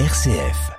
RCF.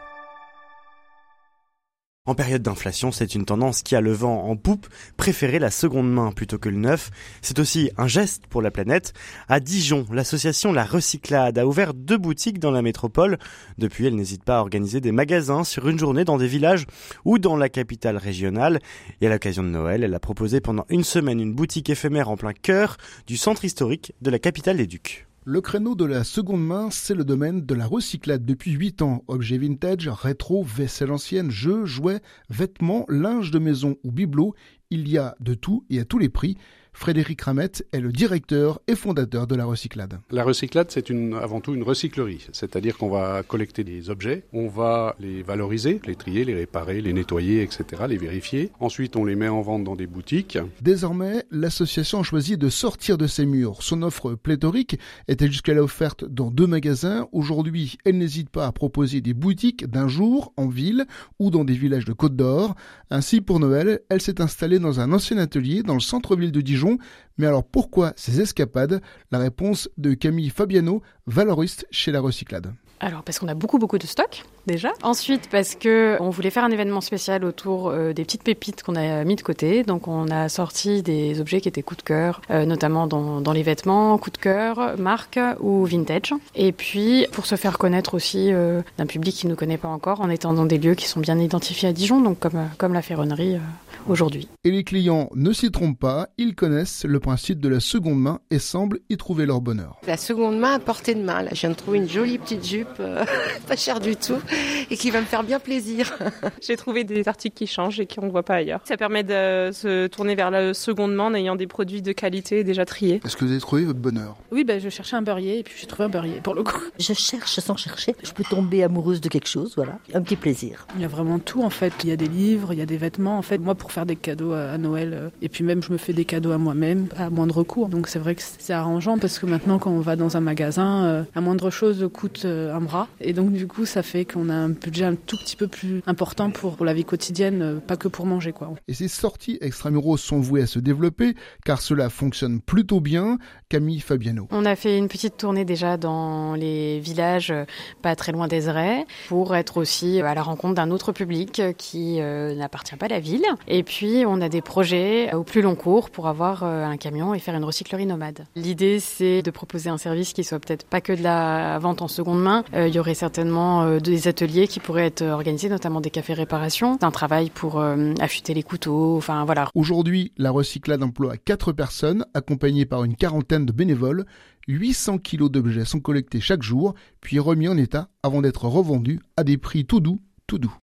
En période d'inflation, c'est une tendance qui a le vent en poupe, préférer la seconde main plutôt que le neuf. C'est aussi un geste pour la planète. À Dijon, l'association La Recyclade a ouvert deux boutiques dans la métropole. Depuis, elle n'hésite pas à organiser des magasins sur une journée dans des villages ou dans la capitale régionale. Et à l'occasion de Noël, elle a proposé pendant une semaine une boutique éphémère en plein cœur du centre historique de la capitale des Ducs. Le créneau de la seconde main, c'est le domaine de la recyclade depuis 8 ans. Objets vintage, rétro, vaisselle ancienne, jeux, jouets, vêtements, linge de maison ou bibelots, il y a de tout et à tous les prix. Frédéric Ramette est le directeur et fondateur de la Recyclade. La Recyclade, c'est avant tout une recyclerie, c'est-à-dire qu'on va collecter des objets, on va les valoriser, les trier, les réparer, les nettoyer, etc., les vérifier. Ensuite, on les met en vente dans des boutiques. Désormais, l'association a choisi de sortir de ses murs. Son offre pléthorique était jusqu'à offerte dans deux magasins. Aujourd'hui, elle n'hésite pas à proposer des boutiques d'un jour en ville ou dans des villages de Côte d'Or. Ainsi, pour Noël, elle s'est installée dans un ancien atelier dans le centre-ville de Dijon Dijon mais alors pourquoi ces escapades? La réponse de Camille Fabiano, valoriste chez la Recyclade. Alors parce qu'on a beaucoup beaucoup de stock déjà. Ensuite parce que on voulait faire un événement spécial autour euh, des petites pépites qu'on a mis de côté. Donc on a sorti des objets qui étaient coup de cœur, euh, notamment dans, dans, les vêtements, coup de cœur, marque ou vintage. Et puis pour se faire connaître aussi euh, d'un public qui ne nous connaît pas encore, en étant dans des lieux qui sont bien identifiés à Dijon, donc comme comme la ferronnerie aujourd'hui. Et les clients ne s'y trompent pas, ils connaissent le principe de la seconde main et semblent y trouver leur bonheur. La seconde main à portée de main. Là, je viens de trouver une jolie petite jupe, euh, pas chère du tout, et qui va me faire bien plaisir. J'ai trouvé des articles qui changent et qu'on ne voit pas ailleurs. Ça permet de se tourner vers la seconde main en ayant des produits de qualité déjà triés. Est-ce que vous avez trouvé votre bonheur? Oui, ben, je cherchais un beurrier et puis j'ai trouvé un beurrier pour le coup. Je cherche sans chercher. Je peux tomber amoureuse de quelque chose, voilà. Un petit plaisir. Il y a vraiment tout en fait. Il y a des livres, il y a des vêtements. En fait, moi, pour faire des cadeaux à Noël, euh, et puis même je me fais des cadeaux à moi-même à moindre coût. Donc c'est vrai que c'est arrangeant parce que maintenant quand on va dans un magasin, euh, la moindre chose coûte euh, un bras. Et donc du coup ça fait qu'on a un budget un tout petit peu plus important pour, la vie quotidienne, pas que pour manger quoi. Et ces sorties extramuros sont vouées à se développer car cela fonctionne plutôt bien. Camille Fabiano. On a fait une petite tournée déjà dans les villages pas très loin d'Ezray pour être aussi à la rencontre d'un autre public qui n'appartient pas à la ville. Et puis on a des projets au plus long cours pour avoir euh, un et faire une recyclerie nomade. L'idée, c'est de proposer un service qui soit peut-être pas que de la vente en seconde main. Euh, il y aurait certainement euh, des ateliers qui pourraient être organisés, notamment des cafés réparation, un travail pour affûter les couteaux, enfin voilà. Aujourd'hui, la Recyclade emploie quatre personnes, accompagnées par une quarantaine de bénévoles. 800 kilos d'objets sont collectés chaque jour, puis remis en état avant d'être revendus à des prix tout doux, tout doux.